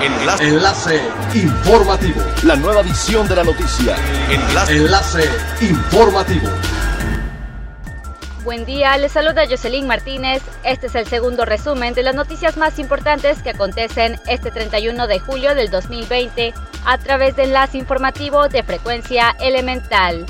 Enlace. Enlace informativo. La nueva edición de la noticia. Enlace. Enlace informativo. Buen día, les saluda Jocelyn Martínez. Este es el segundo resumen de las noticias más importantes que acontecen este 31 de julio del 2020 a través de enlace informativo de frecuencia elemental.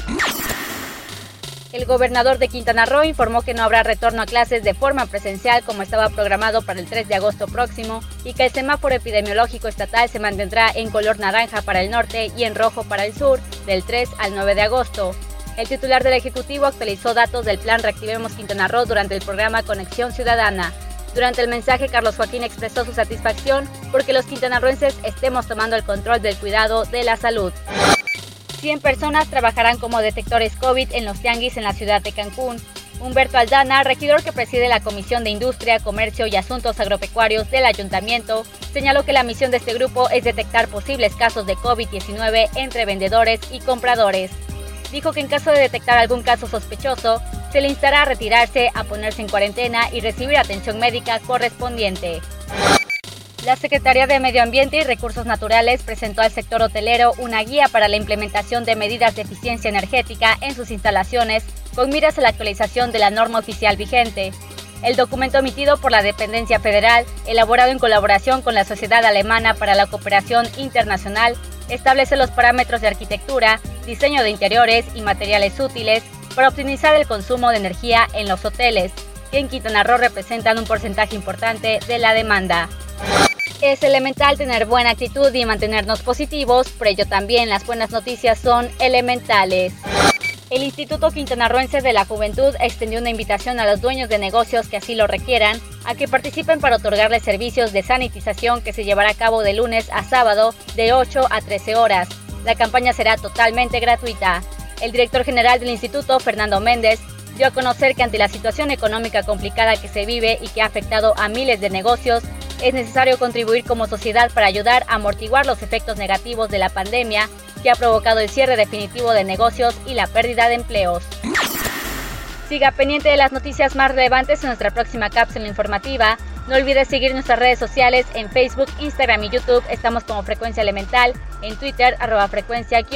El gobernador de Quintana Roo informó que no habrá retorno a clases de forma presencial como estaba programado para el 3 de agosto próximo y que el semáforo epidemiológico estatal se mantendrá en color naranja para el norte y en rojo para el sur del 3 al 9 de agosto. El titular del Ejecutivo actualizó datos del plan Reactivemos Quintana Roo durante el programa Conexión Ciudadana. Durante el mensaje, Carlos Joaquín expresó su satisfacción porque los quintanarroenses estemos tomando el control del cuidado de la salud. 100 personas trabajarán como detectores COVID en los tianguis en la ciudad de Cancún. Humberto Aldana, regidor que preside la Comisión de Industria, Comercio y Asuntos Agropecuarios del Ayuntamiento, señaló que la misión de este grupo es detectar posibles casos de COVID-19 entre vendedores y compradores. Dijo que en caso de detectar algún caso sospechoso, se le instará a retirarse, a ponerse en cuarentena y recibir atención médica correspondiente. La Secretaría de Medio Ambiente y Recursos Naturales presentó al sector hotelero una guía para la implementación de medidas de eficiencia energética en sus instalaciones con miras a la actualización de la norma oficial vigente. El documento emitido por la dependencia federal, elaborado en colaboración con la Sociedad Alemana para la Cooperación Internacional, establece los parámetros de arquitectura, diseño de interiores y materiales útiles para optimizar el consumo de energía en los hoteles, que en Quintana Roo representan un porcentaje importante de la demanda. Es elemental tener buena actitud y mantenernos positivos, por ello también las buenas noticias son elementales. El Instituto Quintanarroense de la Juventud extendió una invitación a los dueños de negocios que así lo requieran a que participen para otorgarles servicios de sanitización que se llevará a cabo de lunes a sábado de 8 a 13 horas. La campaña será totalmente gratuita. El director general del instituto, Fernando Méndez, dio a conocer que ante la situación económica complicada que se vive y que ha afectado a miles de negocios, es necesario contribuir como sociedad para ayudar a amortiguar los efectos negativos de la pandemia que ha provocado el cierre definitivo de negocios y la pérdida de empleos. Siga pendiente de las noticias más relevantes en nuestra próxima cápsula informativa. No olvide seguir nuestras redes sociales en Facebook, Instagram y YouTube. Estamos como Frecuencia Elemental, en Twitter, arroba frecuencia-e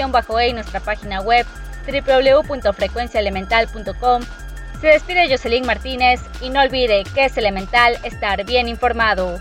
y nuestra página web www.frecuenciaelemental.com se despide Jocelyn Martínez y no olvide que es elemental estar bien informado.